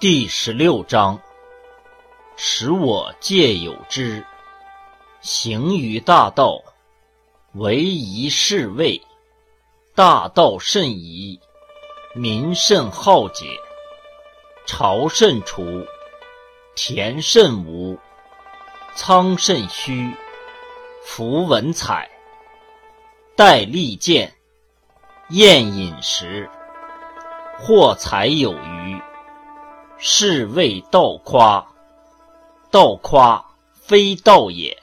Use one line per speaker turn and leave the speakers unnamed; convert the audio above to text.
第十六章：使我戒有之，行于大道，唯宜是谓。大道甚夷，民甚好解。朝甚除，田甚芜，仓甚虚。夫文采，戴利剑，宴饮食，或财有余。是谓道夸，道夸非道也。